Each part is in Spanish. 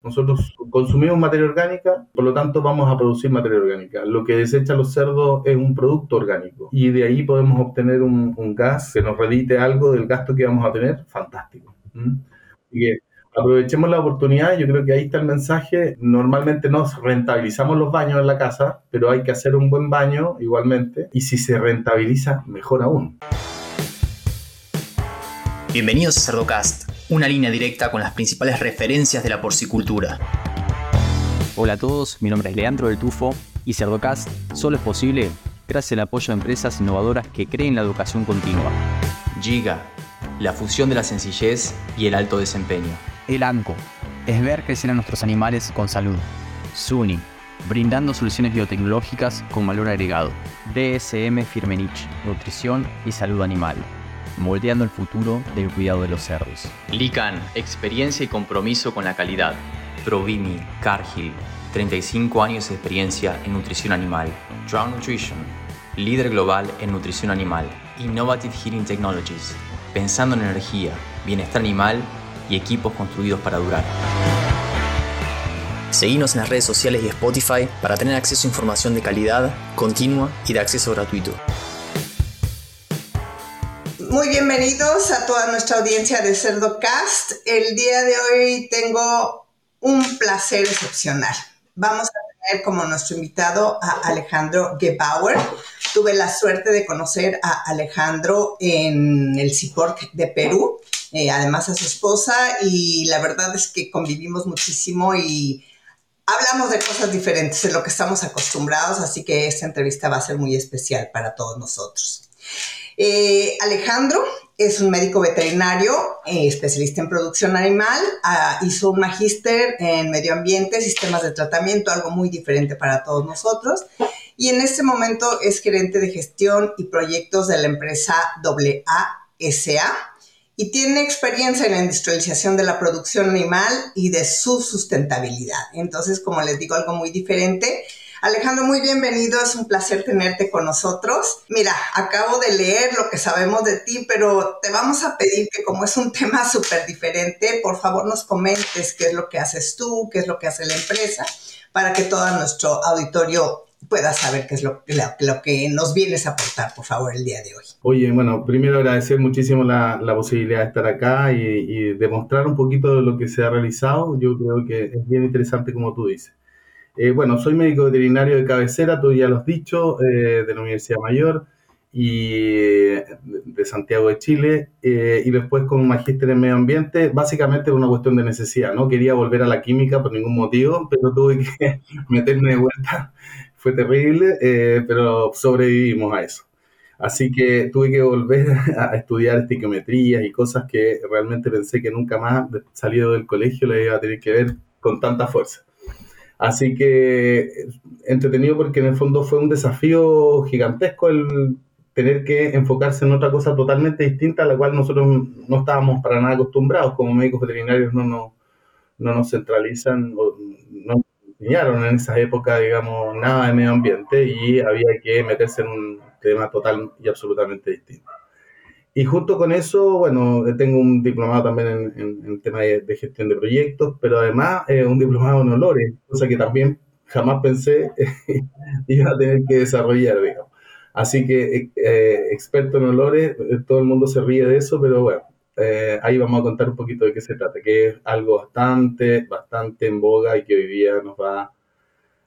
Nosotros consumimos materia orgánica, por lo tanto vamos a producir materia orgánica. Lo que desechan los cerdos es un producto orgánico y de ahí podemos obtener un, gas que nos redite algo del gasto que vamos a tener. Fantástico. Y aprovechemos la oportunidad, yo creo que ahí está el mensaje. Normalmente nos rentabilizamos los baños en la casa, pero hay que hacer un buen baño igualmente y si se rentabiliza, mejor aún. Bienvenidos a Cerdocast una línea directa con las principales referencias de la porcicultura. Hola a todos, mi nombre es Leandro del Tufo y Cerdocast solo es posible gracias al apoyo de empresas innovadoras que creen la educación continua. Giga, la fusión de la sencillez y el alto desempeño. El ANCO, es ver crecer a nuestros animales con salud. SUNY, brindando soluciones biotecnológicas con valor agregado. DSM Firmenich, nutrición y salud animal moldeando el futuro del cuidado de los cerdos. Lican, experiencia y compromiso con la calidad. Provimi, Cargill, 35 años de experiencia en nutrición animal. Drown Nutrition, líder global en nutrición animal. Innovative Heating Technologies, pensando en energía, bienestar animal y equipos construidos para durar. Seguimos en las redes sociales y Spotify para tener acceso a información de calidad, continua y de acceso gratuito. Muy bienvenidos a toda nuestra audiencia de CerdoCast. El día de hoy tengo un placer excepcional. Vamos a tener como nuestro invitado a Alejandro Gebauer. Tuve la suerte de conocer a Alejandro en el CIPORC de Perú, eh, además a su esposa, y la verdad es que convivimos muchísimo y hablamos de cosas diferentes de lo que estamos acostumbrados, así que esta entrevista va a ser muy especial para todos nosotros. Eh, Alejandro es un médico veterinario, eh, especialista en producción animal, ah, hizo un magíster en medio ambiente, sistemas de tratamiento, algo muy diferente para todos nosotros. Y en este momento es gerente de gestión y proyectos de la empresa AASA y tiene experiencia en la industrialización de la producción animal y de su sustentabilidad. Entonces, como les digo, algo muy diferente. Alejandro, muy bienvenido, es un placer tenerte con nosotros. Mira, acabo de leer lo que sabemos de ti, pero te vamos a pedir que como es un tema súper diferente, por favor nos comentes qué es lo que haces tú, qué es lo que hace la empresa, para que todo nuestro auditorio pueda saber qué es lo, lo, que nos vienes a aportar, por favor, el día de hoy. Oye, bueno, primero agradecer muchísimo la, la posibilidad de estar acá y, y demostrar un poquito de lo que se ha realizado. Yo creo que es bien interesante como tú dices. Eh, bueno, soy médico veterinario de cabecera, tú ya lo has dicho, eh, de la Universidad Mayor y de Santiago de Chile, eh, y después con un magíster en medio ambiente, básicamente una cuestión de necesidad. No quería volver a la química por ningún motivo, pero tuve que meterme de vuelta. Fue terrible, pero sobrevivimos a eso. Así que tuve que volver a estudiar estiquiometrías y cosas que realmente pensé que nunca más, salido del colegio, le iba a tener que ver con tanta fuerza. Así que entretenido porque en el fondo fue un desafío gigantesco el tener que enfocarse en otra cosa totalmente distinta a la cual nosotros no estábamos para nada acostumbrados. Como médicos veterinarios no, no, no nos centralizan, no nos enseñaron en esa época, digamos, nada de medio ambiente y había que meterse en un tema total y absolutamente distinto. Y junto con eso, bueno, tengo un diplomado también en, en, tema de, gestión de proyectos, pero además eh, un diplomado en olores, cosa que también jamás pensé iba a tener que desarrollar, digamos. Así que eh, experto en olores, eh, todo el mundo se ríe de eso, pero bueno, ahí vamos a contar un poquito de qué se trata, que es algo bastante, bastante en boga y que hoy día nos va,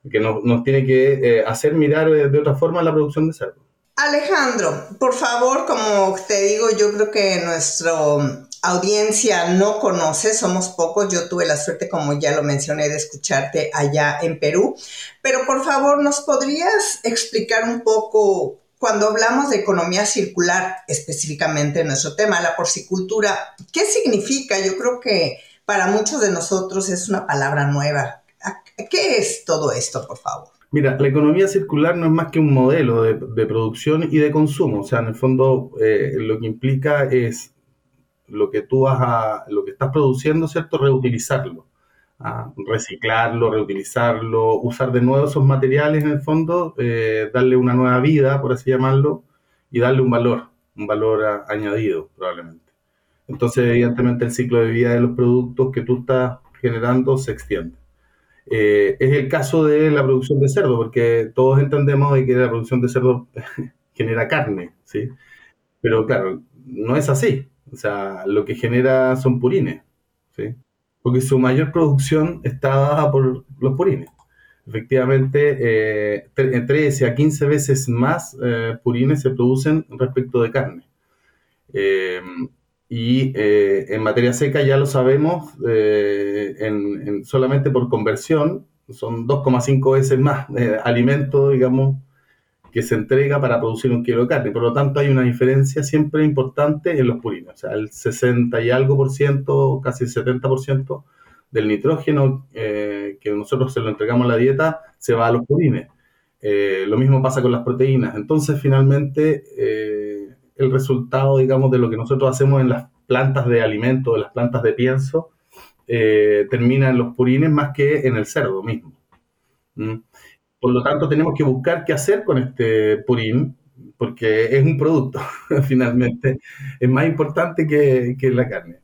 que nos, nos tiene que hacer mirar de otra forma la producción de cerdo. Alejandro, por favor, como te digo, yo creo que nuestra audiencia no conoce, somos pocos, yo tuve la suerte, como ya lo mencioné, de escucharte allá en Perú, pero por favor, ¿nos podrías explicar un poco cuando hablamos de economía circular, específicamente en nuestro tema, la porcicultura, ¿qué significa? Yo creo que para muchos de nosotros es una palabra nueva. ¿Qué es todo esto, por favor? Mira, la economía circular no es más que un modelo de, producción y de consumo. O sea, en el fondo eh, lo que implica es lo que tú vas a, lo que estás produciendo, ¿cierto? Reutilizarlo, reciclarlo, reutilizarlo, usar de nuevo esos materiales en el fondo, eh, darle una nueva vida, por así llamarlo, y darle un valor, un valor añadido probablemente. Entonces, evidentemente, el ciclo de vida de los productos que tú estás generando se extiende. Eh, es el caso de la producción de cerdo, porque todos entendemos que la producción de cerdo genera carne, ¿sí? Pero claro, no es así. O sea, lo que genera son purines, ¿sí? Porque su mayor producción está dada por los purines. Efectivamente, eh, 13 a 15 veces más eh, purines se producen respecto de carne. Eh, y eh, en materia seca ya lo sabemos, en, solamente por conversión, son 2,5 veces más alimento, digamos, que se entrega para producir un kilo de carne. Por lo tanto, hay una diferencia siempre importante en los purines. O sea, el 60 y algo por ciento, casi el 70 por ciento del nitrógeno eh, que nosotros se lo entregamos a la dieta se va a los purines. Eh, lo mismo pasa con las proteínas. Entonces, finalmente, eh, el resultado, digamos, de lo que nosotros hacemos en las plantas de alimento, en las plantas de pienso, termina en los purines más que en el cerdo mismo. ¿Mm? Por lo tanto, tenemos que buscar qué hacer con este purín, porque es un producto, finalmente. Es más importante que, que, la carne,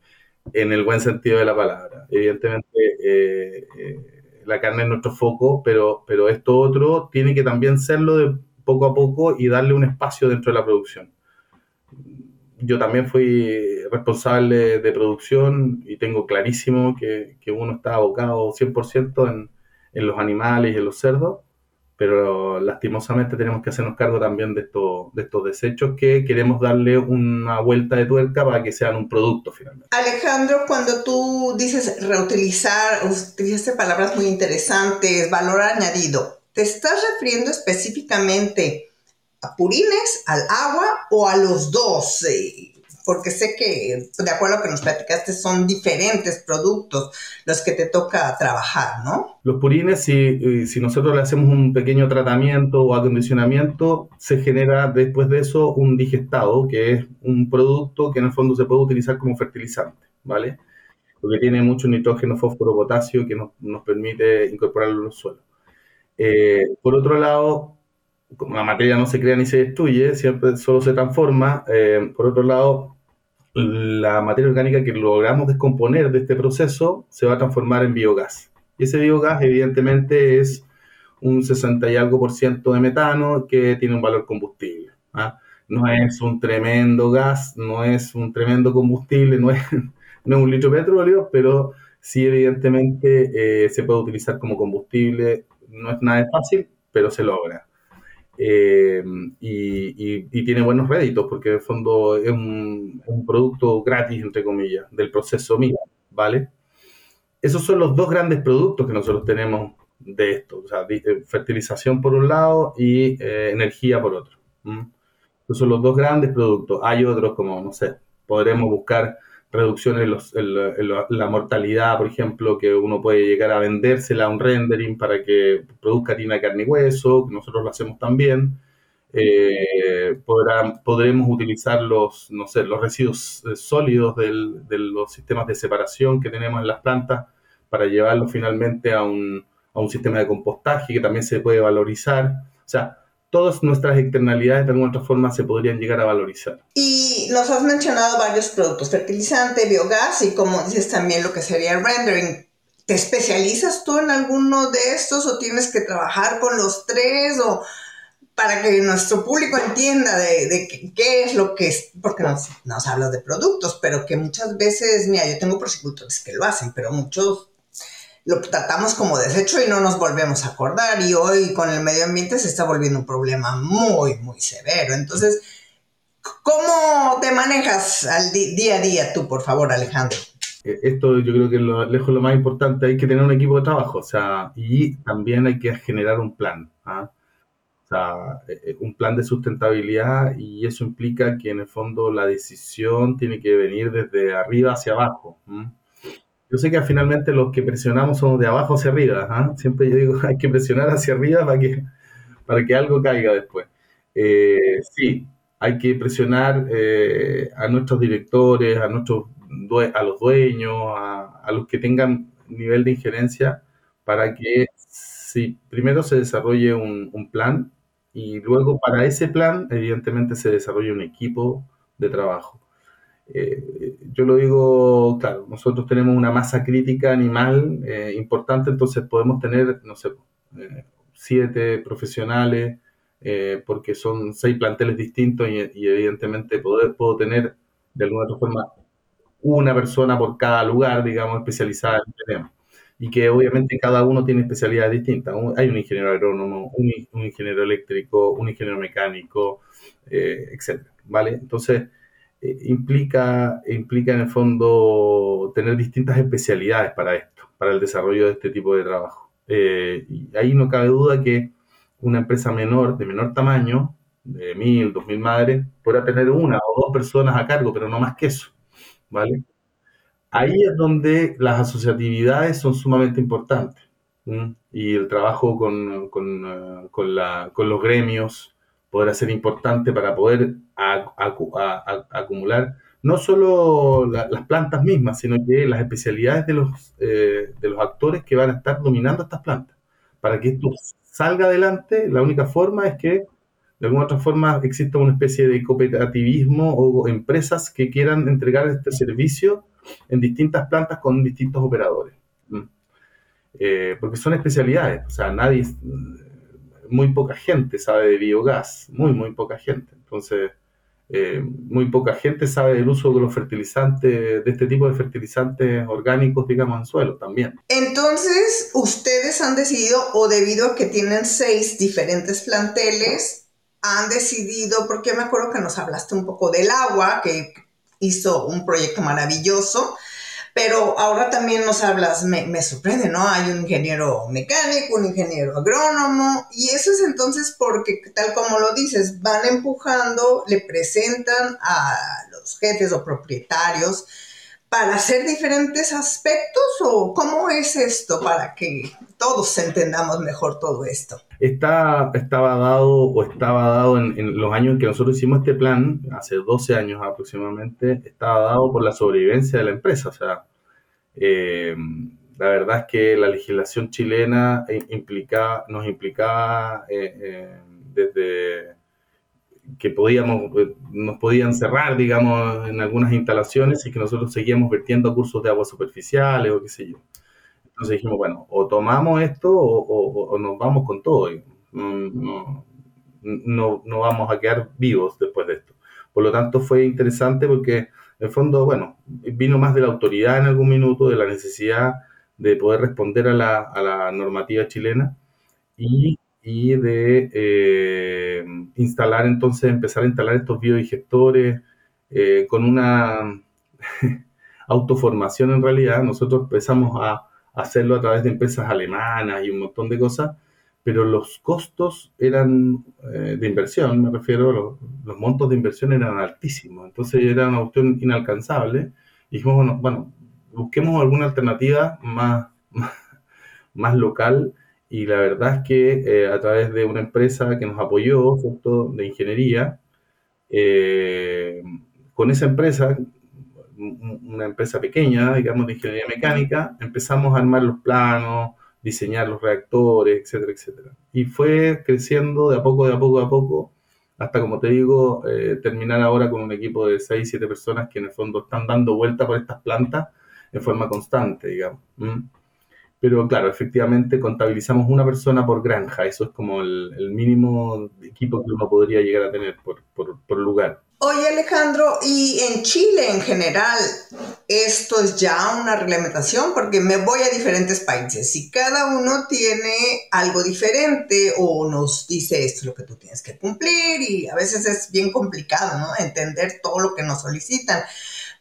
en el buen sentido de la palabra. Evidentemente, eh, eh, la carne es nuestro foco, pero, pero esto otro tiene que también serlo de poco a poco y darle un espacio dentro de la producción. Yo también fui responsable de producción y tengo clarísimo que, que uno está abocado 100% en, en los animales y en los cerdos pero lastimosamente tenemos que hacernos cargo también de, esto, de estos desechos que queremos darle una vuelta de tuerca para que sean un producto finalmente. Alejandro, cuando tú dices reutilizar, utilizaste palabras muy interesantes, valor añadido, ¿te estás refiriendo específicamente a purines, al agua o a los dos? Eh, porque sé que, de acuerdo a lo que nos platicaste, son diferentes productos los que te toca trabajar, ¿no? Los purines, si, eh, si nosotros le hacemos un pequeño tratamiento o acondicionamiento, se genera después de eso un digestado, que es un producto que en el fondo se puede utilizar como fertilizante, ¿vale? Porque tiene mucho nitrógeno, fósforo, potasio que nos, nos permite incorporarlo en los suelos. Eh, por otro lado, como la materia no se crea ni se destruye, siempre solo se transforma. Eh, por otro lado, la materia orgánica que logramos descomponer de este proceso se va a transformar en biogás. Y ese biogás evidentemente es un 60 y algo por ciento de metano que tiene un valor combustible. ¿ah? No es un tremendo gas, no es un tremendo combustible, no es, un litro de petróleo, pero sí evidentemente eh, se puede utilizar como combustible. No es nada fácil, pero se logra. Eh, y, tiene buenos réditos porque en el fondo es un, producto gratis, entre comillas, del proceso mismo, ¿vale? Esos son los dos grandes productos que nosotros tenemos de esto, o sea, eh, fertilización por un lado y eh, energía por otro. Esos son los dos grandes productos. Hay otros como, no sé, podremos buscar reducciones en, la mortalidad, por ejemplo, que uno puede llegar a vendérsela a un rendering para que produzca harina, carne y hueso, que nosotros lo hacemos también. Eh, podremos utilizar los, no sé, los residuos eh, sólidos de los sistemas de separación que tenemos en las plantas para llevarlos finalmente a un, a un sistema de compostaje que también se puede valorizar. O sea, todas nuestras externalidades de alguna otra forma se podrían llegar a valorizar. Nos has mencionado varios productos, fertilizante, biogás y como dices también lo que sería el rendering. ¿Te especializas tú en alguno de estos o tienes que trabajar con los tres o para que nuestro público entienda de, qué, es lo que es, porque nos, nos hablas de productos, pero que muchas veces, mira, yo tengo prosecutores que lo hacen, pero muchos lo tratamos como desecho y no nos volvemos a acordar. Y hoy con el medio ambiente se está volviendo un problema muy, muy severo. Entonces, ¿cómo te manejas al día a día tú, por favor, Alejandro? Eh, esto yo creo que lo, lejos lo más importante, hay que tener un equipo de trabajo, o sea, y también hay que generar un plan, ¿ah? o sea, eh, eh, un plan de sustentabilidad y eso implica que en el fondo la decisión tiene que venir desde arriba hacia abajo. Yo sé que finalmente los que presionamos somos de abajo hacia arriba. ¿ah? Siempre yo digo, hay que presionar hacia arriba para que, para que algo caiga después. Eh, sí, hay que presionar eh, a nuestros directores, a, nuestros, a los dueños, a, los que tengan nivel de injerencia para que sí, primero se desarrolle un, plan y luego para ese plan evidentemente se desarrolle un equipo de trabajo. Eh, yo lo digo, claro, nosotros tenemos una masa crítica animal eh, importante, entonces podemos tener, no sé, siete profesionales, porque son seis planteles distintos y, evidentemente poder, puedo tener de alguna otra forma una persona por cada lugar, digamos, especializada en el tema. Y que obviamente cada uno tiene especialidades distintas. Hay un ingeniero agrónomo, un, un ingeniero eléctrico, un ingeniero mecánico, etc. ¿Vale? Entonces, eh, implica, implica en el fondo tener distintas especialidades para esto, para el desarrollo de este tipo de trabajo. Eh, y ahí no cabe duda que una empresa menor, de menor tamaño, de mil, dos mil madres, podrá tener una o dos personas a cargo, pero no más que eso, ¿vale? Ahí es donde las asociatividades son sumamente importantes y el trabajo con, con, eh, con, la, con los gremios, podrá ser importante para poder acumular no solo las plantas mismas, sino que las especialidades de los, eh, de los actores que van a estar dominando estas plantas. Para que esto salga adelante, la única forma es que de alguna otra forma exista una especie de cooperativismo o empresas que quieran entregar este servicio en distintas plantas con distintos operadores. Mm. Eh, porque son especialidades, o sea, nadie, muy poca gente sabe de biogás, muy, muy poca gente. Entonces, eh, muy poca gente sabe del uso de los fertilizantes, de este tipo de fertilizantes orgánicos, digamos, en suelo también. Entonces, ustedes han decidido, o debido a que tienen seis diferentes planteles, han decidido, porque me acuerdo que nos hablaste un poco del agua, que hizo un proyecto maravilloso, pero ahora también nos hablas, me, me, sorprende, ¿no? Hay un ingeniero mecánico, un ingeniero agrónomo, y eso es entonces porque, tal como lo dices, van empujando, le presentan a los jefes o propietarios para hacer diferentes aspectos, o cómo es esto para que todos entendamos mejor todo esto. Está, estaba dado o estaba dado en, en, los años en que nosotros hicimos este plan, hace 12 años aproximadamente, estaba dado por la sobrevivencia de la empresa. O sea, eh, la verdad es que la legislación chilena implica, nos implicaba eh, eh, desde que podíamos, nos podían cerrar, digamos, en algunas instalaciones y que nosotros seguíamos vertiendo cursos de aguas superficiales o qué sé yo. Entonces dijimos, bueno, o tomamos esto o, nos vamos con todo. No, no, no, vamos a quedar vivos después de esto. Por lo tanto, fue interesante porque en el fondo, bueno, vino más de la autoridad en algún minuto, de la necesidad de poder responder a la, normativa chilena y, de eh, instalar entonces, empezar a instalar estos biodigestores eh, con una autoformación en realidad. Nosotros empezamos a hacerlo a través de empresas alemanas y un montón de cosas, pero los costos eran eh, de inversión, me refiero, los, los, montos de inversión eran altísimos, entonces era una opción inalcanzable. Y dijimos, bueno, busquemos alguna alternativa más, más, local y la verdad es que eh, a través de una empresa que nos apoyó, de ingeniería, eh, con esa empresa, una empresa pequeña, digamos, de ingeniería mecánica, empezamos a armar los planos, diseñar los reactores, etcétera, etcétera. Y fue creciendo de a poco, de a poco, de a poco, hasta, como te digo, eh, terminar ahora con un equipo de 6, 7 personas que en el fondo están dando vuelta por estas plantas en forma constante, digamos. Pero claro, efectivamente contabilizamos una persona por granja, eso es como el, mínimo equipo que uno podría llegar a tener por, por, por lugar. Oye Alejandro, y en Chile en general, esto es ya una reglamentación porque me voy a diferentes países y cada uno tiene algo diferente o nos dice esto es lo que tú tienes que cumplir y a veces es bien complicado, ¿no? Entender todo lo que nos solicitan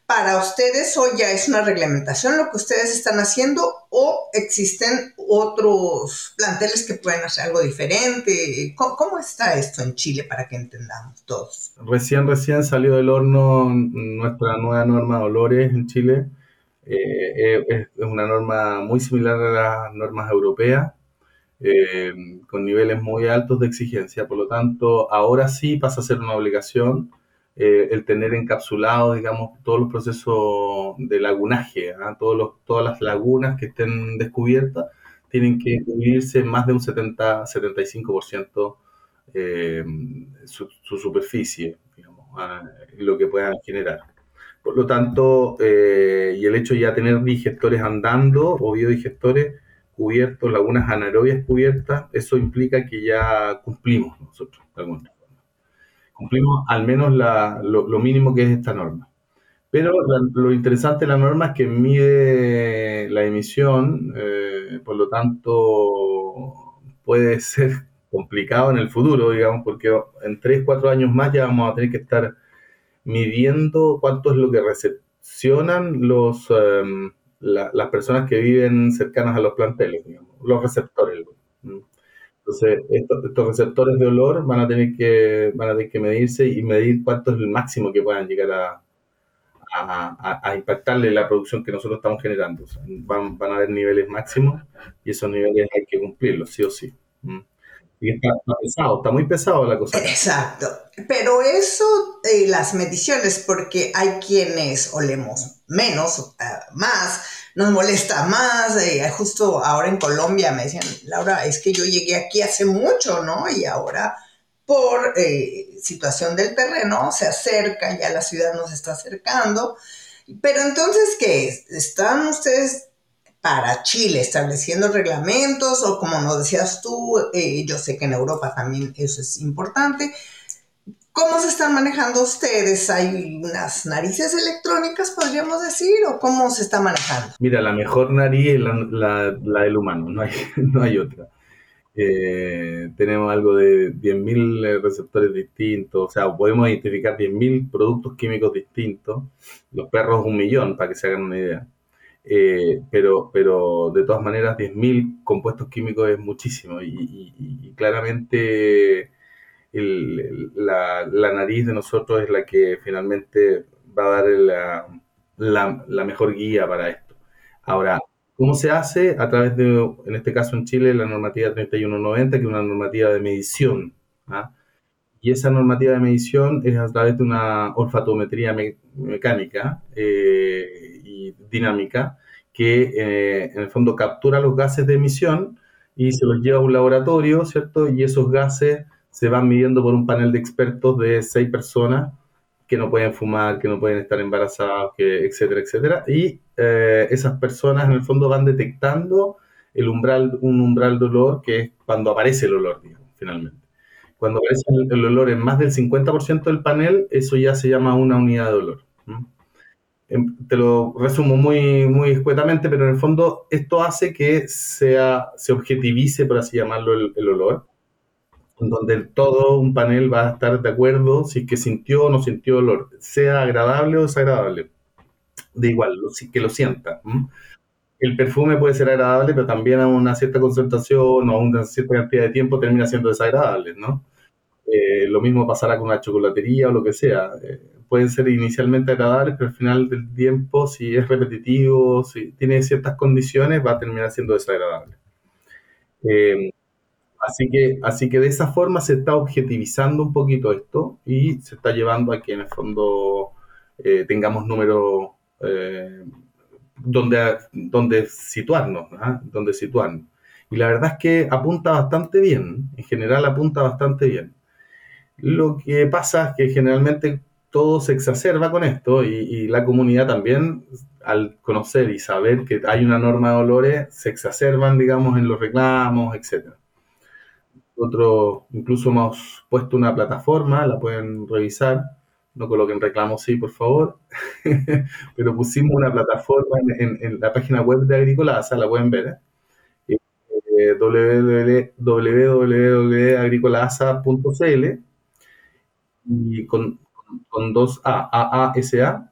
para ustedes hoy ya es una reglamentación lo que ustedes están haciendo o existen otros planteles que pueden hacer algo diferente? ¿Cómo, está esto en Chile para que entendamos todos? Recién, recién salió del horno nuestra nueva norma de olores en Chile. Eh, eh, es una norma muy similar a las normas europeas, eh, con niveles muy altos de exigencia. Por lo tanto, ahora sí pasa a ser una obligación eh, el tener encapsulado, digamos, todos los procesos de lagunaje, ¿ah? todos los, todas las lagunas que estén descubiertas, tienen que cubrirse más de un 70-75% eh, su, su, superficie, digamos, ¿ah? lo que puedan generar. Por lo tanto, y el hecho de ya tener digestores andando o biodigestores cubiertos, lagunas anaerobias cubiertas, eso implica que ya cumplimos nosotros, de. Cumplimos al menos lo, mínimo que es esta norma. Pero lo interesante de la norma es que mide la emisión, eh, por lo tanto puede ser complicado en el futuro, digamos, porque en 3, 4 años más ya vamos a tener que estar midiendo cuánto es lo que recepcionan los, em, las personas que viven cercanas a los planteles, digamos, los receptores. Entonces, estos, receptores de olor van a, tener que, van a tener que medirse y medir cuánto es el máximo que puedan llegar a, a, impactarle la producción que nosotros estamos generando. van, van, a haber niveles máximos y esos niveles hay que cumplirlos, sí o sí. Y está, muy pesado la cosa. Exacto. Pero eso, eh, las mediciones, porque hay quienes olemos menos, eh, más, nos molesta más. Eh, justo ahora en Colombia me decían, Laura, es que yo llegué aquí hace mucho, ¿no? Y ahora por situación del terreno se acerca, ya la ciudad nos está acercando. Pero entonces, ¿qué? ¿Están ustedes para Chile, estableciendo reglamentos o como nos decías tú, eh, yo sé que en Europa también eso es importante. ¿Cómo se están manejando ustedes? ¿Hay unas narices electrónicas, podríamos decir, o cómo se está manejando? Mira, la mejor nariz es la, del humano, no hay, no hay otra. Eh, tenemos algo de 10.000 receptores distintos, o sea, podemos identificar 10.000 productos químicos distintos, los perros un millón, para que se hagan una idea. Eh, pero, pero de todas maneras 10.000 compuestos químicos es muchísimo y, claramente la, nariz de nosotros es la que finalmente va a dar la, la, mejor guía para esto. Ahora, ¿cómo se hace? A través de, en este caso en Chile, la normativa 3190, que es una normativa de medición. ¿ah? Y esa normativa de medición es a través de una olfatometría mecánica eh, y dinámica que eh, en el fondo captura los gases de emisión y se los lleva a un laboratorio, ¿cierto? Y esos gases se van midiendo por un panel de expertos de seis personas que no pueden fumar, que no pueden estar embarazados, que, etcétera, etcétera. Y eh, esas personas en el fondo van detectando el umbral, un umbral de olor que es cuando aparece el olor, digamos, finalmente. Cuando aparece el, olor en más del 50% del panel, eso ya se llama una unidad de olor. Em, te lo resumo muy, muy escuetamente, pero en el fondo esto hace que sea, se objetivice, por así llamarlo, el, olor, donde todo un panel va a estar de acuerdo si es que sintió o no sintió olor, sea agradable o desagradable. De igual, que lo sienta. El perfume puede ser agradable, pero también a una cierta concentración o a una cierta cantidad de tiempo termina siendo desagradable, ¿no? Eh, lo mismo pasará con una chocolatería o lo que sea. Eh, pueden ser inicialmente agradables, pero al final del tiempo, si es repetitivo, si tiene ciertas condiciones, va a terminar siendo desagradable. Eh, así, que, así que de esa forma se está objetivizando un poquito esto y se está llevando a que en el fondo tengamos números donde, donde situarnos, ¿ah? donde situarnos. Y la verdad es que apunta bastante bien, en general apunta bastante bien. Lo que pasa es que generalmente todo se exacerba con esto y, la comunidad también, al conocer y saber que hay una norma de olores, se exacerban, digamos, en los reclamos, etc. Nosotros incluso hemos puesto una plataforma, la pueden revisar, no coloquen reclamos, sí, por favor, pero pusimos una plataforma en, la página web de Agricolasa, la pueden ver, ¿eh? eh www.agricolasa.cl y con, con dos A, A, A, S, A,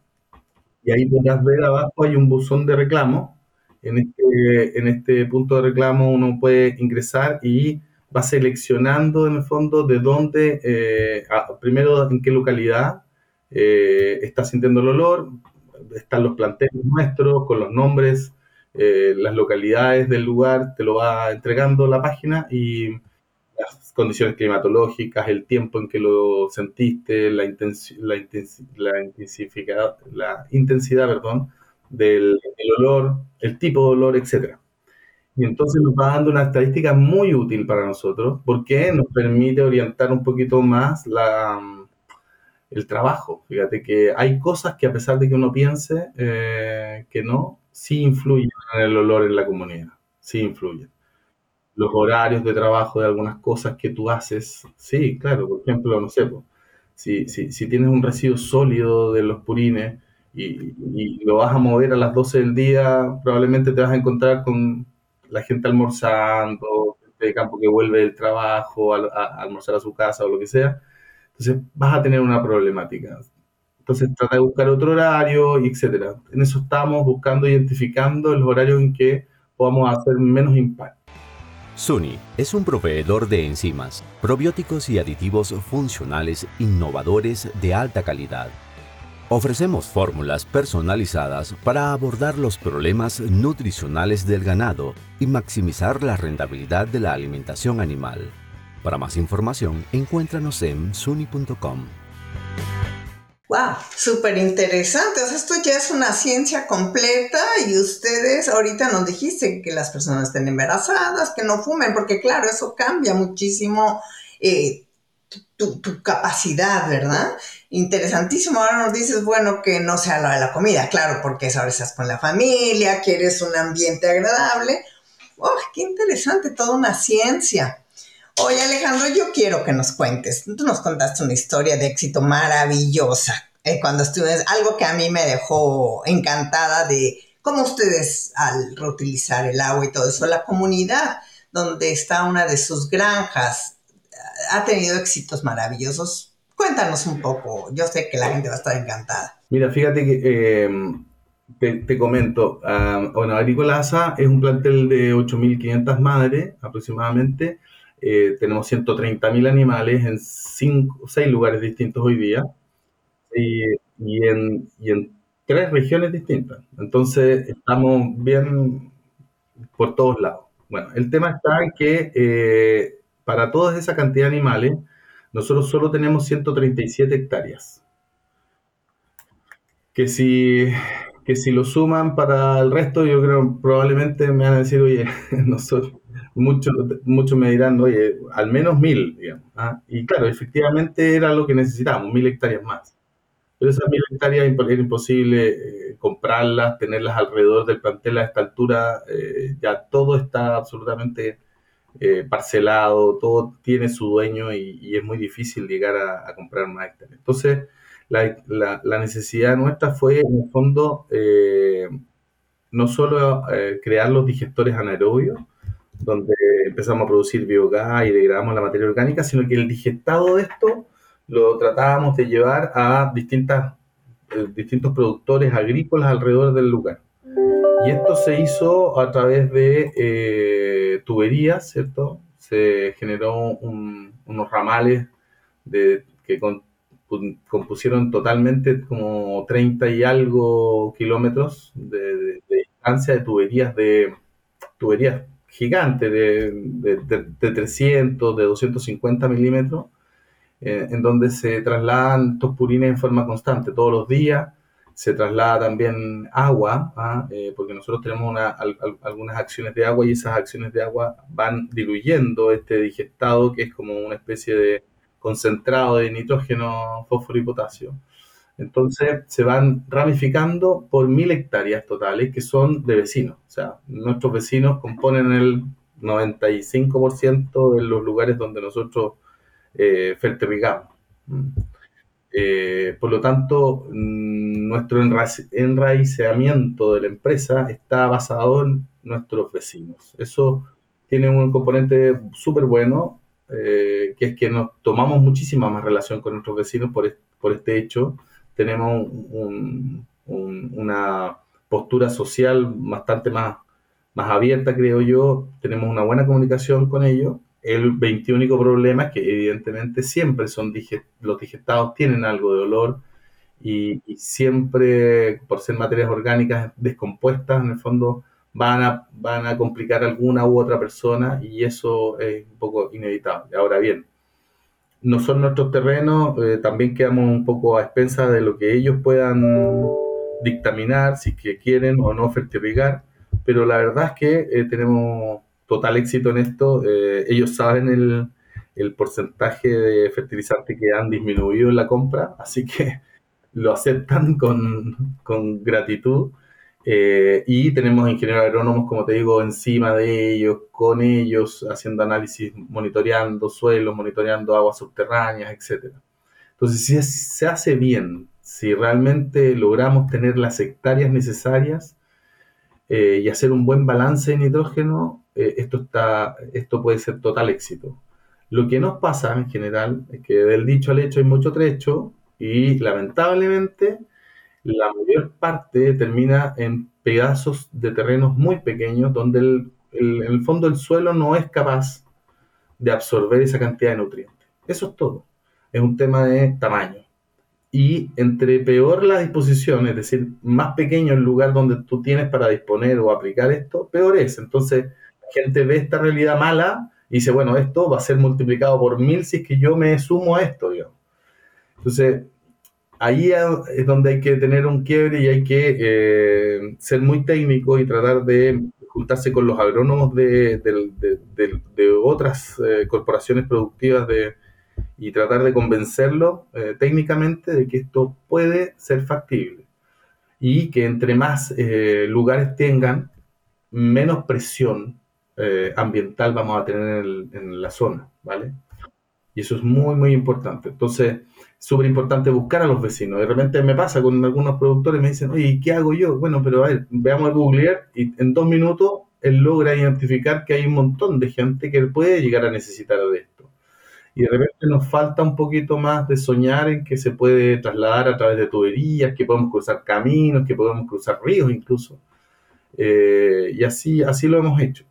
y ahí podrás ver abajo hay un buzón de reclamo. En este, en este punto de reclamo uno puede ingresar y va seleccionando en el fondo de dónde, eh, primero en qué localidad eh, está sintiendo el olor, están los planteles nuestros con los nombres, eh, las localidades del lugar, te lo va entregando la página y las condiciones climatológicas, el tiempo en que lo sentiste, la, la, la, la intensidad perdón, del olor, el tipo de olor, etc. Y entonces nos va dando una estadística muy útil para nosotros porque nos permite orientar un poquito más la, el trabajo. Fíjate que hay cosas que a pesar de que uno piense eh, que no, sí influyen en el olor en la comunidad, sí influyen. Los horarios de trabajo de algunas cosas que tú haces, sí, claro, por ejemplo, no sé, si, si, tienes un residuo sólido de los purines y, lo vas a mover a las 12 del día, probablemente te vas a encontrar con la gente almorzando, gente de campo que vuelve del trabajo a, almorzar a su casa o lo que sea entonces vas a tener una problemática. Entonces trata de buscar otro horario, etcétera. En eso estamos buscando, identificando el horario en que podamos hacer menos impacto. Suni es un proveedor de enzimas, probióticos y aditivos funcionales innovadores de alta calidad. Ofrecemos fórmulas personalizadas para abordar los problemas nutricionales del ganado y maximizar la rentabilidad de la alimentación animal. Para más información, encuéntranos en suni.com. Wow, súper interesante. Esto ya es una ciencia completa y ustedes ahorita nos dijiste que las personas estén embarazadas, que no fumen, porque claro, eso cambia muchísimo eh, tu, capacidad, ¿verdad? Interesantísimo. Ahora nos dices, bueno, que no sea lo de la comida, claro, porque ahora estás con la familia, quieres un ambiente agradable. ¡Oh, qué interesante! Toda una ciencia. Oye Alejandro, yo quiero que nos cuentes. Tú nos contaste una historia de éxito maravillosa eh, cuando estuve, algo que a mí me dejó encantada de cómo ustedes al reutilizar el agua y todo eso, la comunidad donde está una de sus granjas ha tenido éxitos maravillosos. Cuéntanos un poco, yo sé que la gente va a estar encantada. Mira, fíjate que eh, te, comento, uh, bueno, Agricolasa es un plantel de 8.500 madres aproximadamente eh, tenemos 130.000 animales en seis lugares distintos hoy día y, en, tres regiones distintas. Entonces estamos bien por todos lados. Bueno, el tema está que eh, para toda esa cantidad de animales, nosotros solo tenemos 137 hectáreas. Que si, que si lo suman para el resto, yo creo probablemente me van a decir, oye, nosotros muchos mucho me dirán, oye, al menos mil, digamos. ¿ah? Y claro, efectivamente era lo que necesitábamos, mil hectáreas más. Pero esas mil hectáreas era imposible eh, comprarlas, tenerlas alrededor del plantel a esta altura. Eh, ya todo está absolutamente eh, parcelado, todo tiene su dueño y, es muy difícil llegar a, comprar más. Entonces, la, la, necesidad nuestra fue, en el fondo, no solo crear los digestores anaerobios, donde empezamos a producir biogás y degradamos la materia orgánica, sino que el digestado de esto lo tratábamos de llevar a distintas, eh, distintos productores agrícolas alrededor del lugar. Y esto se hizo a través de eh, tuberías, ¿cierto? Se generó unos ramales de, que compusieron totalmente como 30 y algo kilómetros de, distancia de tuberías de tuberías gigante de, de, 300, de 250 milímetros, eh, en donde se trasladan estos purines en forma constante todos los días. Se traslada también agua, ¿ah? eh, porque nosotros tenemos una, algunas acciones de agua y esas acciones de agua van diluyendo este digestado, que es como una especie de concentrado de nitrógeno, fósforo y potasio. Entonces se van ramificando por mil hectáreas totales que son de vecinos. O sea, nuestros vecinos componen el 95% de los lugares donde nosotros eh, fertirrigamos. Eh, por lo tanto, mm, nuestro enraizamiento de la empresa está basado en nuestros vecinos. Eso tiene un componente súper bueno, eh, que es que nos tomamos muchísima más relación con nuestros vecinos por, por este hecho tenemos una postura social bastante más, más abierta, creo yo, tenemos una buena comunicación con ellos. El 21 único problema es que evidentemente siempre son los digestados tienen algo de olor y, siempre, por ser materias orgánicas descompuestas, en el fondo van a, van a complicar alguna u otra persona y eso es un poco inevitable. Ahora bien, no son nuestros terrenos, eh, también quedamos un poco a expensas de lo que ellos puedan dictaminar, si quieren o no fertirrigar, pero la verdad es que eh, tenemos total éxito en esto, eh, ellos saben el, porcentaje de fertilizante que han disminuido en la compra, así que lo aceptan con, con gratitud. Eh, y tenemos ingenieros agrónomos, como te digo, encima de ellos, con ellos, haciendo análisis, monitoreando suelos, monitoreando aguas subterráneas, etc. Entonces, si se hace bien, si realmente logramos tener las hectáreas necesarias eh, y hacer un buen balance de nitrógeno, eh, esto, está, esto puede ser total éxito. Lo que nos pasa en general es que del dicho al hecho hay mucho trecho y lamentablemente la mayor parte termina en pedazos de terrenos muy pequeños donde el, en el fondo el suelo no es capaz de absorber esa cantidad de nutrientes. Eso es todo. Es un tema de tamaño. Y entre peor la disposición, es decir, más pequeño el lugar donde tú tienes para disponer o aplicar esto, peor es. Entonces, la gente ve esta realidad mala y dice, bueno, esto va a ser multiplicado por mil si es que yo me sumo a esto, digamos. Entonces, ahí es donde hay que tener un quiebre y hay que eh, ser muy técnico y tratar de juntarse con los agrónomos de, otras eh, corporaciones productivas y tratar de convencerlos eh, técnicamente de que esto puede ser factible y que entre más lugares tengan, menos presión ambiental vamos a tener en, la zona, ¿vale? Y eso es muy, muy importante. Entonces, súper importante buscar a los vecinos. De repente me pasa con algunos productores, me dicen, oye, ¿qué hago yo? Bueno, pero a ver, veamos el Google y en dos minutos él logra identificar que hay un montón de gente que puede llegar a necesitar de esto. Y de repente nos falta un poquito más de soñar en que se puede trasladar a través de tuberías, que podemos cruzar caminos, que podemos cruzar ríos incluso. Eh, y así, así lo hemos hecho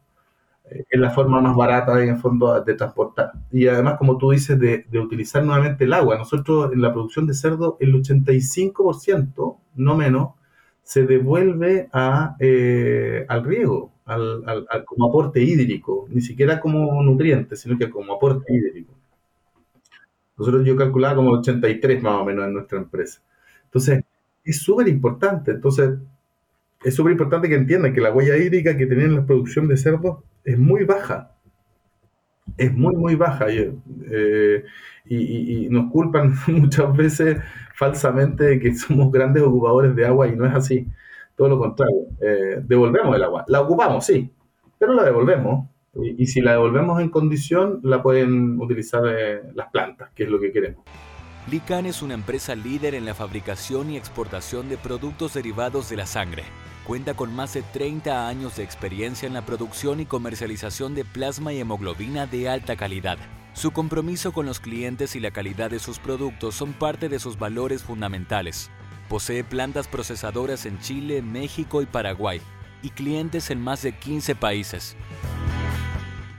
es la forma más barata en el fondo de transportar. Y además, como tú dices, de, utilizar nuevamente el agua. Nosotros en la producción de cerdo, el 85%, no menos, se devuelve a, eh, al riego, al, como aporte hídrico, ni siquiera como nutriente, sino que como aporte hídrico. Nosotros yo calculaba como 83 más o menos en nuestra empresa. Entonces, es súper importante. Entonces, es súper importante que entiendan que la huella hídrica que tienen en la producción de cerdos es muy baja. Es muy, muy baja. Eh, y, nos culpan muchas veces falsamente de que somos grandes ocupadores de agua y no es así. Todo lo contrario. Eh, devolvemos el agua. La ocupamos, sí, pero la devolvemos. Y, si la devolvemos en condición, la pueden utilizar eh, las plantas, que es lo que queremos. Lican es una empresa líder en la fabricación y exportación de productos derivados de la sangre Cuenta con más de 30 años de experiencia en la producción y comercialización de plasma y hemoglobina de alta calidad. Su compromiso con los clientes y la calidad de sus productos son parte de sus valores fundamentales. Posee plantas procesadoras en Chile, México y Paraguay y clientes en más de 15 países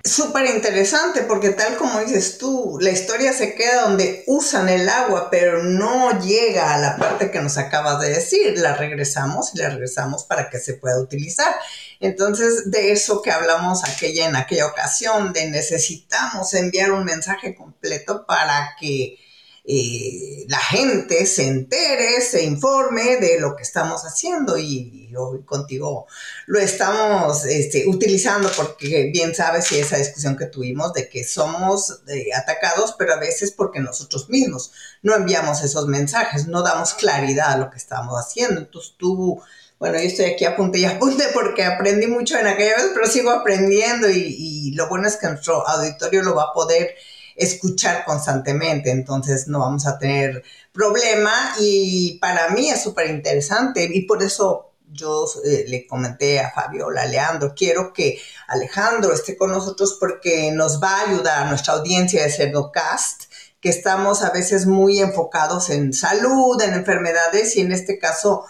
súper interesante porque tal como dices tú, la historia se queda donde usan el agua, pero no llega a la parte que nos acabas de decir. La regresamos y la regresamos para que se pueda utilizar. Entonces, de eso que hablamos aquella, en aquella ocasión, de necesitamos enviar un mensaje completo para que eh, la gente se entere, se informe de lo que estamos haciendo y, hoy contigo lo estamos este, utilizando porque bien sabes y esa discusión que tuvimos de que somos eh, atacados, pero a veces porque nosotros mismos no enviamos esos mensajes, no damos claridad a lo que estamos haciendo. Entonces tú bueno, yo estoy aquí apunte y apunte porque aprendí mucho en aquella vez, pero sigo aprendiendo y, y, lo bueno es que nuestro auditorio lo va a poder escuchar constantemente, entonces no vamos a tener problema y para mí es súper interesante y por eso yo eh, le comenté a Fabiola, Leandro, quiero que Alejandro esté con nosotros porque nos va a ayudar a nuestra audiencia de Cerdocast, que estamos a veces muy enfocados en salud, en enfermedades y en este caso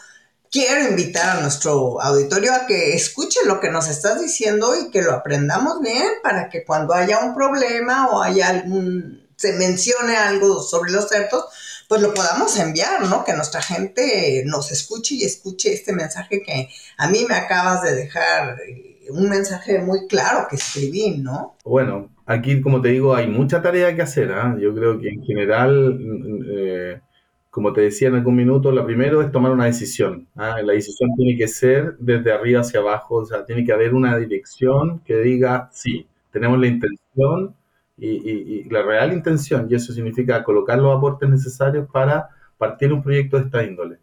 quiero invitar a nuestro auditorio a que escuche lo que nos estás diciendo y que lo aprendamos bien para que cuando haya un problema o haya algún, se mencione algo sobre los cerdos, pues lo podamos enviar, ¿no? Que nuestra gente nos escuche y escuche este mensaje que a mí me acabas de dejar, eh, un mensaje muy claro que escribí, ¿no? Bueno, aquí, como te digo, hay mucha tarea que hacer, ¿ah? Yo creo que en general... Eh, como te decía en algún minuto, lo primero es tomar una decisión. ¿ah? La decisión tiene que ser desde arriba hacia abajo, o sea, tiene que haber una dirección que diga, sí, tenemos la intención y, la real intención, y eso significa colocar los aportes necesarios para partir un proyecto de esta índole.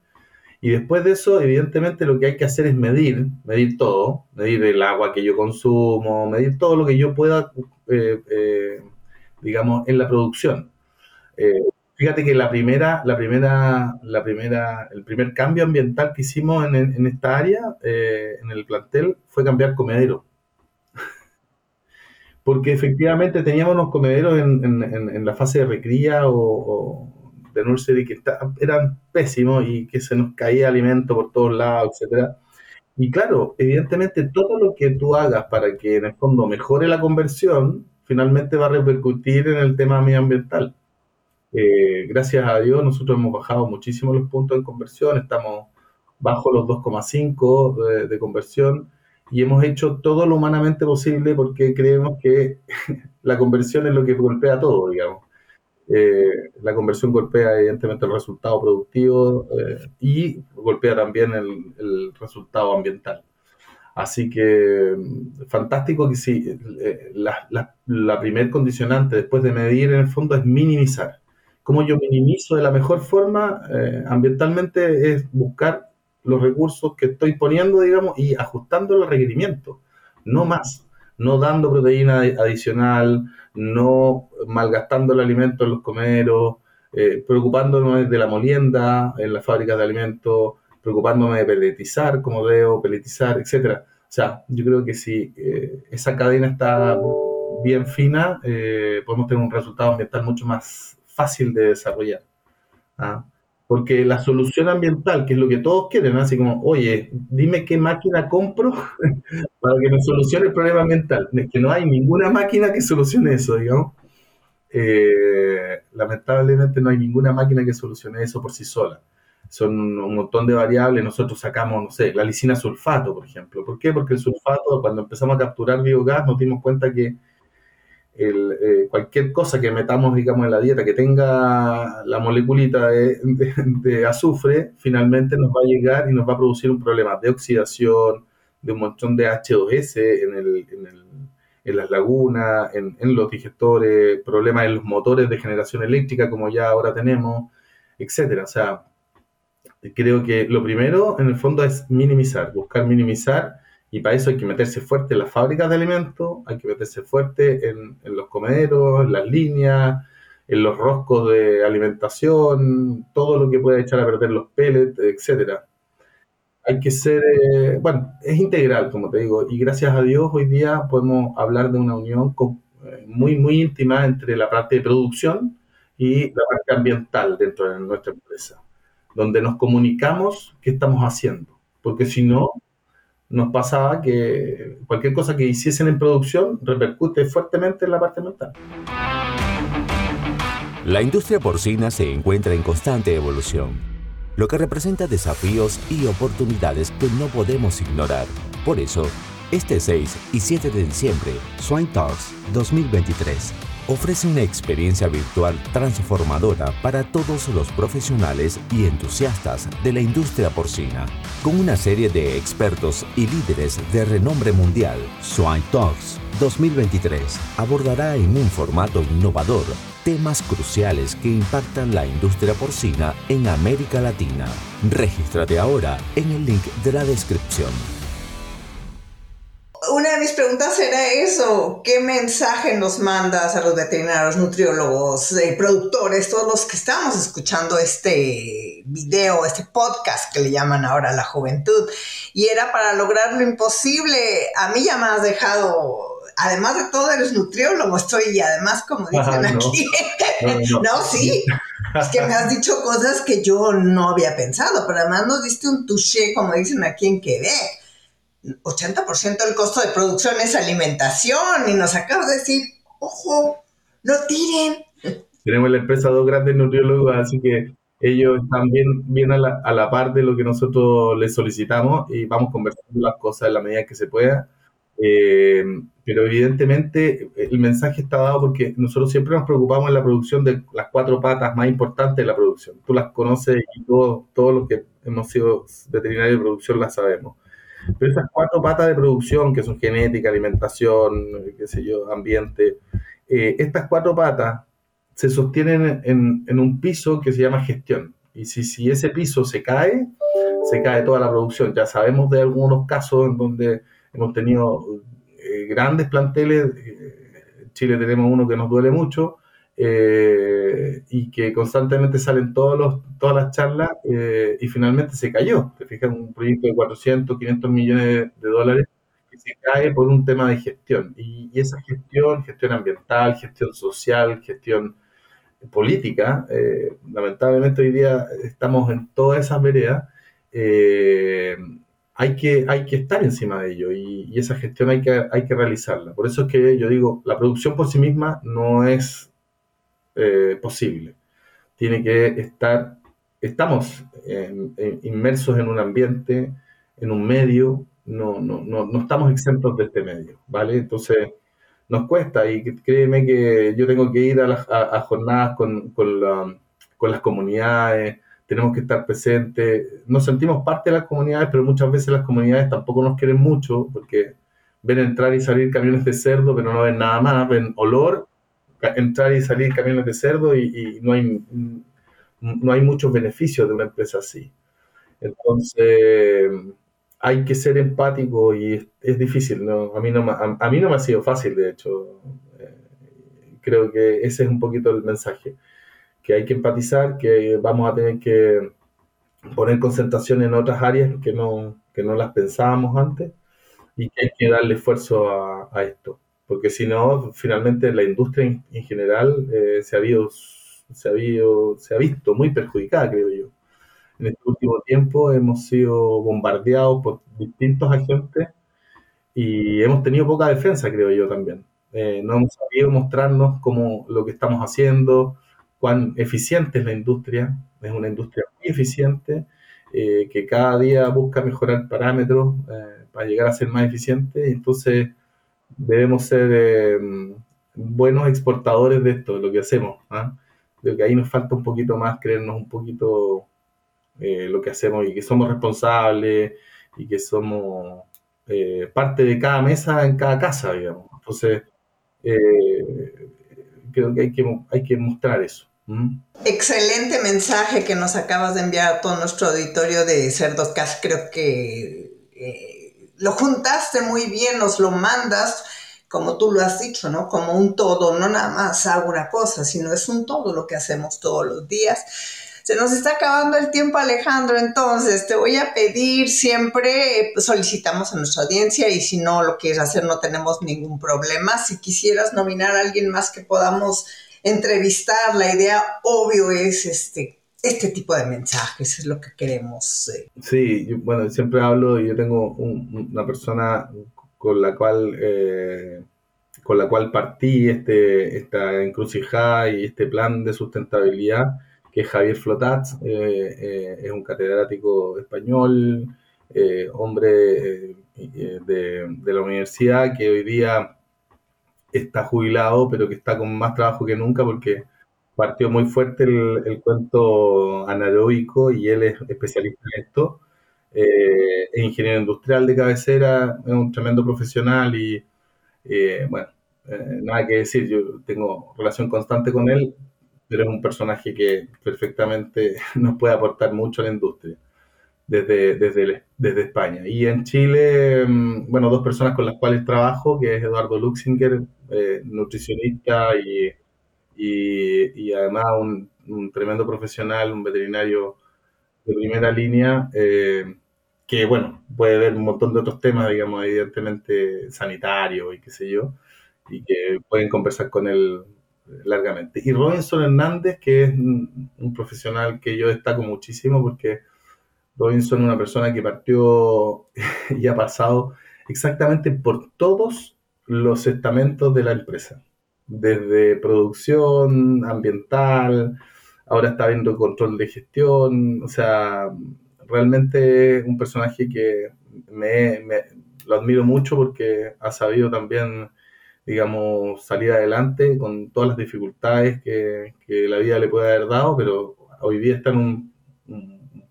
Y después de eso, evidentemente, lo que hay que hacer es medir, medir todo, medir el agua que yo consumo, medir todo lo que yo pueda, eh, eh, digamos, en la producción. Eh, fíjate que la primera, la primera, la primera, el primer cambio ambiental que hicimos en, esta área, en el plantel, fue cambiar comedero porque efectivamente teníamos unos comederos en, la fase de recría o, de nursery que eran pésimos y que se nos caía alimento por todos lados, etcétera. Y claro, evidentemente todo lo que tú hagas para que en el fondo mejore la conversión, finalmente va a repercutir en el tema medioambiental. Eh, gracias a Dios nosotros hemos bajado muchísimo los puntos de conversión, estamos bajo los 2,5 de, de conversión y hemos hecho todo lo humanamente posible porque creemos que la conversión es lo que golpea todo, digamos. Eh, la conversión golpea evidentemente el resultado productivo eh, y golpea también el, resultado ambiental. Así que mm, fantástico que sí, la, la, primer condicionante después de medir en el fondo es minimizar. ¿Cómo yo minimizo de la mejor forma ambientalmente? Es buscar los recursos que estoy poniendo, digamos, y ajustando los requerimientos, no más, no dando proteína adicional, no malgastando el alimento en los comeros, eh, preocupándome de la molienda en las fábricas de alimentos, preocupándome de peletizar como debo, peletizar, etcétera. O sea, yo creo que si eh, esa cadena está bien fina, eh, podemos tener un resultado ambiental mucho más fácil de desarrollar. ¿ah? Porque la solución ambiental, que es lo que todos quieren, así como, oye, dime qué máquina compro para que me solucione el problema ambiental. Es que no hay ninguna máquina que solucione eso, digamos. Eh, lamentablemente no hay ninguna máquina que solucione eso por sí sola. Son un montón de variables. Nosotros sacamos, no sé, la lisina sulfato, por ejemplo. ¿Por qué? Porque el sulfato, cuando empezamos a capturar biogás, nos dimos cuenta que eh, cualquier cosa que metamos, digamos, en la dieta que tenga la moleculita de, azufre, finalmente nos va a llegar y nos va a producir un problema de oxidación, de un montón de H2S en, el, en, las lagunas, en, los digestores, problemas en los motores de generación eléctrica, como ya ahora tenemos, etcétera. O sea, creo que lo primero, en el fondo, es minimizar, buscar minimizar y para eso hay que meterse fuerte en las fábricas de alimentos, hay que meterse fuerte en, los comederos, en las líneas, en los roscos de alimentación, todo lo que pueda echar a perder los pellets, etcétera. Hay que ser, eh, bueno, es integral, como te digo, y gracias a Dios hoy día podemos hablar de una unión eh, muy, muy íntima entre la parte de producción y la parte ambiental dentro de nuestra empresa, donde nos comunicamos qué estamos haciendo, porque si no, nos pasaba que cualquier cosa que hiciesen en producción repercute fuertemente en la parte mental. La industria porcina se encuentra en constante evolución, lo que representa desafíos y oportunidades que no podemos ignorar. Por eso, este 6 y 7 de diciembre, Swine Talks 2023 ofrece una experiencia virtual transformadora para todos los profesionales y entusiastas de la industria porcina. Con una serie de expertos y líderes de renombre mundial, Swine Talks 2023 abordará en un formato innovador temas cruciales que impactan la industria porcina en América Latina. Regístrate ahora en el link de la descripción mis preguntas era eso, ¿qué mensaje nos mandas a los veterinarios, nutriólogos, eh, productores, todos los que estamos escuchando este video, este podcast que le llaman ahora la juventud? Y era para lograr lo imposible. A mí ya me has dejado, además de todo, eres nutriólogo, estoy y además, como dicen aquí, no, sí. Es que me has dicho cosas que yo no había pensado, pero además nos diste un touché, como dicen aquí en Quebec 80% del costo de producción es alimentación y nos acabas de decir, ojo, no tiren. Tenemos la empresa dos grandes nutriólogos, así que ellos están bien, a, la, a, la, par de lo que nosotros les solicitamos y vamos conversando las cosas en la medida que se pueda. Eh, pero evidentemente el mensaje está dado porque nosotros siempre nos preocupamos en la producción de las cuatro patas más importantes de la producción. Tú las conoces y todos todo los que hemos sido veterinarios de producción las sabemos. Pero esas cuatro patas de producción, que son genética, alimentación, qué sé yo, ambiente, eh, estas cuatro patas se sostienen en, un piso que se llama gestión. Y si, si ese piso se cae, se cae toda la producción. Ya sabemos de algunos casos en donde hemos tenido eh, grandes planteles. En Chile tenemos uno que nos duele mucho, eh, y que constantemente salen todos los, todas las charlas eh, y finalmente se cayó. Te fijas, un proyecto de 400, 500 millones de dólares que se cae por un tema de gestión. Y, esa gestión, gestión ambiental, gestión social, gestión política, eh, lamentablemente hoy día estamos en todas esas veredas. hay, que, hay que estar encima de ello y, y, esa gestión hay que, hay que realizarla. Por eso es que yo digo, la producción por sí misma no es eh, posible. Tiene que estar, estamos inmersos en un ambiente, en un medio, no, no, no, no, estamos exentos de este medio, ¿vale? Entonces, nos cuesta y créeme que yo tengo que ir a, jornadas con, con, con, las comunidades, tenemos que estar presentes, nos sentimos parte de las comunidades, pero muchas veces las comunidades tampoco nos quieren mucho porque ven entrar y salir camiones de cerdo, pero no ven nada más, ven olor entrar y salir camiones de cerdo y, no, hay, no hay muchos beneficios de una empresa así. Entonces, hay que ser empático y es, difícil. ¿no? A, mí no, a, mí no me ha sido fácil, de hecho. Eh, creo que ese es un poquito el mensaje, que hay que empatizar, que vamos a tener que poner concentración en otras áreas que no, que no las pensábamos antes y que hay que darle esfuerzo a, a esto porque si no, finalmente la industria en, general eh, se, ha se, ha se ha visto muy perjudicada, creo yo. En este último tiempo hemos sido bombardeados por distintos agentes y hemos tenido poca defensa, creo yo también. Eh, no hemos sabido mostrarnos cómo lo que estamos haciendo, cuán eficiente es la industria. Es una industria muy eficiente, eh, que cada día busca mejorar parámetros para llegar a ser más eficiente. Entonces, debemos ser eh, buenos exportadores de esto, de lo que hacemos. Creo que ahí nos falta un poquito más creernos un poquito eh, lo que hacemos y que somos responsables y que somos eh, parte de cada mesa en cada casa, digamos. Entonces, creo que hay que, hay que mostrar eso. Excelente mensaje que nos acabas de enviar a todo nuestro auditorio de Cerdocast. Creo que lo juntaste muy bien, nos lo mandas, como tú lo has dicho, ¿no? Como un todo, no nada más hago una cosa, sino es un todo lo que hacemos todos los días. Se nos está acabando el tiempo, Alejandro, entonces te voy a pedir siempre, pues, solicitamos a nuestra audiencia y si no lo quieres hacer no tenemos ningún problema. Si quisieras nominar a alguien más que podamos entrevistar, la idea obvio es este este tipo de mensajes es lo que queremos. Eh. Sí, bueno, siempre hablo y yo tengo una persona con la cual eh, con la cual partí este, esta encrucijada y este plan de sustentabilidad, que es Javier Flotat, eh, es un catedrático español, hombre de, de la universidad que hoy día está jubilado, pero que está con más trabajo que nunca porque partió muy fuerte el, cuento anaeróbico y él es especialista en esto. Eh, es ingeniero industrial de cabecera, es un tremendo profesional y, eh, bueno, eh, nada que decir, yo tengo relación constante con él, pero es un personaje que perfectamente nos puede aportar mucho a la industria desde, desde, desde España. Y en Chile, mm, bueno, dos personas con las cuales trabajo, que es Eduardo Luxinger, nutricionista y y, además un, tremendo profesional, un veterinario de primera línea, eh, que bueno, puede ver un montón de otros temas, digamos, evidentemente sanitarios y qué sé yo, y que pueden conversar con él largamente. Y Robinson Hernández, que es un, profesional que yo destaco muchísimo porque Robinson es una persona que partió y ha pasado exactamente por todos los estamentos de la empresa desde producción ambiental, ahora está viendo control de gestión, o sea, realmente un personaje que me, lo admiro mucho porque ha sabido también, digamos, salir adelante con todas las dificultades que, la vida le puede haber dado, pero hoy día está en un,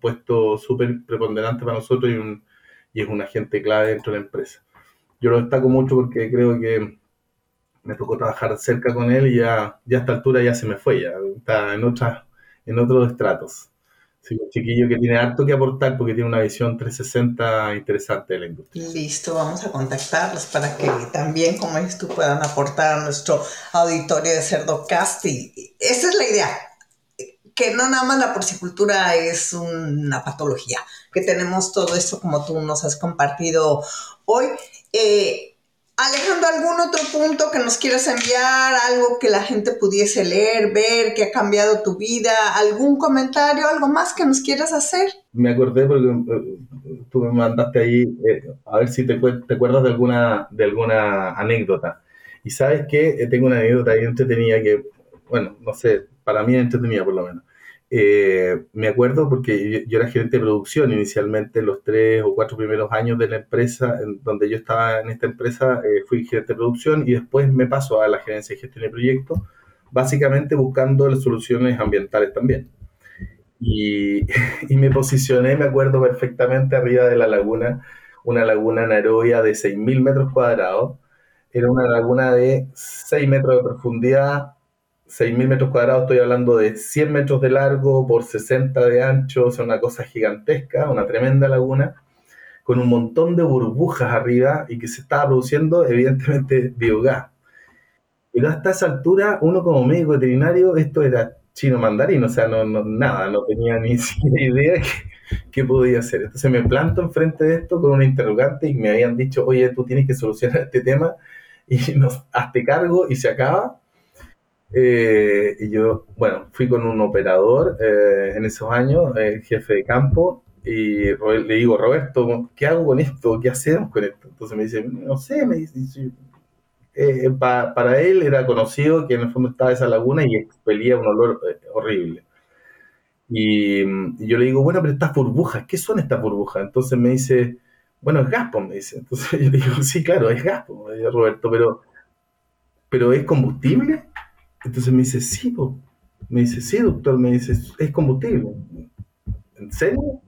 puesto súper preponderante para nosotros y, y es un agente clave dentro de la empresa. Yo lo destaco mucho porque creo que me tocó trabajar cerca con él y ya, ya a esta altura ya se me fue, ya está en, en otros estratos. Sí, un chiquillo que tiene harto que aportar porque tiene una visión 360 interesante de la industria. Listo, vamos a contactarlos para que también, como dices tú, puedan aportar a nuestro auditorio de Cerdocast. Y esa es la idea, que no nada más la porcicultura es una patología, que tenemos todo esto como tú nos has compartido hoy. Eh, Alejandro, ¿algún otro punto que nos quieras enviar? ¿Algo que la gente pudiese leer, ver, que ha cambiado tu vida? ¿Algún comentario, algo más que nos quieras hacer? Me acordé porque eh, tú me mandaste ahí, eh, a ver si te, te, acuerdas de alguna, de alguna anécdota. Y sabes que eh, tengo una anécdota ahí entretenida que, bueno, no sé, para mí es entretenida por lo menos. Eh, me acuerdo porque yo, era gerente de producción inicialmente los tres o cuatro primeros años de la empresa, en donde yo estaba en esta empresa, eh, fui gerente de producción y después me paso a la gerencia de gestión de proyectos, básicamente buscando las soluciones ambientales también. Y, y, me posicioné, me acuerdo perfectamente, arriba de la laguna, una laguna Naroya de 6.000 metros cuadrados. Era una laguna de 6 metros de profundidad, 6.000 metros cuadrados, estoy hablando de 100 metros de largo por 60 de ancho, o sea, una cosa gigantesca, una tremenda laguna, con un montón de burbujas arriba y que se estaba produciendo, evidentemente, biogás. Pero hasta esa altura, uno como médico veterinario, esto era chino mandarín, o sea, no, nada, no tenía ni idea de qué podía hacer. Entonces me planto enfrente de esto con una interrogante y me habían dicho, oye, tú tienes que solucionar este tema y nos hazte cargo y se acaba eh, y yo, bueno, fui con un operador eh, en esos años, el jefe de campo, y le digo, Roberto, ¿qué hago con esto? ¿Qué hacemos con esto? Entonces me dice, no sé, me dice, eh, para él era conocido que en el fondo estaba esa laguna y expelía un olor horrible. Y, yo le digo, bueno, pero estas burbujas, ¿qué son estas burbujas? Entonces me dice, bueno, es gas, pues", me dice. Entonces yo le digo, sí, claro, es gas, pues", Roberto, pero, pero ¿es combustible? Entonces me dice, sí, me dice, sí, doctor, me dice, es combustible. ¿En serio?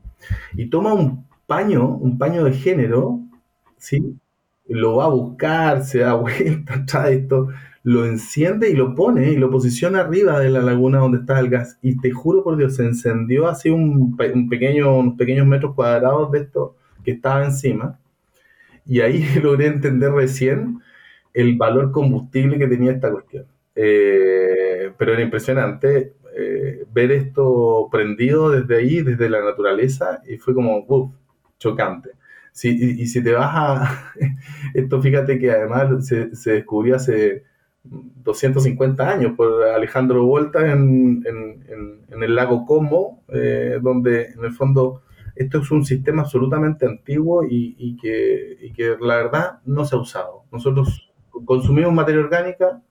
Y toma un paño, un paño de género, ¿sí? Lo va a buscar, se da vuelta, trae esto, lo enciende y lo pone y lo posiciona arriba de la laguna donde está el gas. Y te juro por Dios, se encendió así un, un pequeño, unos pequeños metros cuadrados de esto que estaba encima. Y ahí logré entender recién el valor combustible que tenía esta cuestión. Eh, pero era impresionante eh, ver esto prendido desde ahí, desde la naturaleza, y fue como, uff, chocante. y, si te vas a... esto fíjate que además se, descubrió hace 250 años por Alejandro Volta en, el lago Como, eh, donde en el fondo esto es un sistema absolutamente antiguo y, que, y que la verdad no se ha usado. Nosotros consumimos materia orgánica,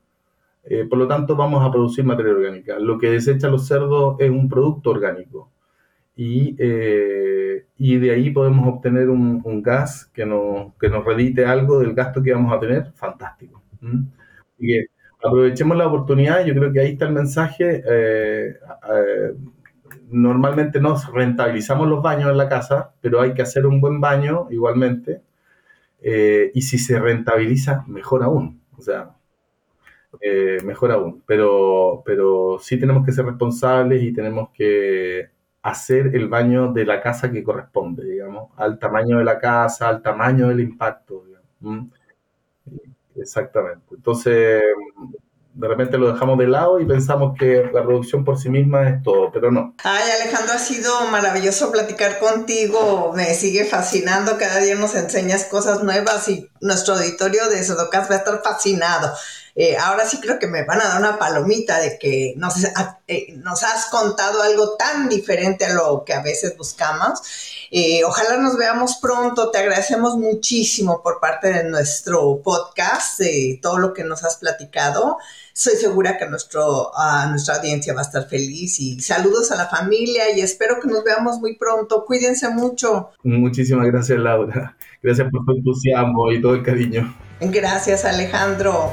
eh, por lo tanto, vamos a producir materia orgánica. Lo que desechan los cerdos es un producto orgánico. Y, eh, y de ahí podemos obtener un, gas que nos, que nos redite algo del gasto que vamos a tener. Fantástico. Que aprovechemos la oportunidad. Yo creo que ahí está el mensaje. Eh, normalmente nos rentabilizamos los baños en la casa, pero hay que hacer un buen baño igualmente. y si se rentabiliza, mejor aún. O sea, eh, mejor aún. Pero, pero sí tenemos que ser responsables y tenemos que hacer el baño de la casa que corresponde, digamos, al tamaño de la casa, al tamaño del impacto. Exactamente. Entonces, de repente lo dejamos de lado y pensamos que la producción por sí misma es todo, pero no. Ay, Alejandro, ha sido maravilloso platicar contigo, me sigue fascinando, cada día nos enseñas cosas nuevas y nuestro auditorio de Sodocas va a estar fascinado. Eh, ahora sí creo que me van a dar una palomita de que nos, eh, nos has contado algo tan diferente a lo que a veces buscamos. Eh, ojalá nos veamos pronto. Te agradecemos muchísimo por parte de nuestro podcast, de todo lo que nos has platicado. Soy segura que nuestro, nuestra audiencia va a estar feliz y saludos a la familia y espero que nos veamos muy pronto. Cuídense mucho. Muchísimas gracias, Laura. Gracias por tu entusiasmo y todo el cariño. Gracias, Alejandro.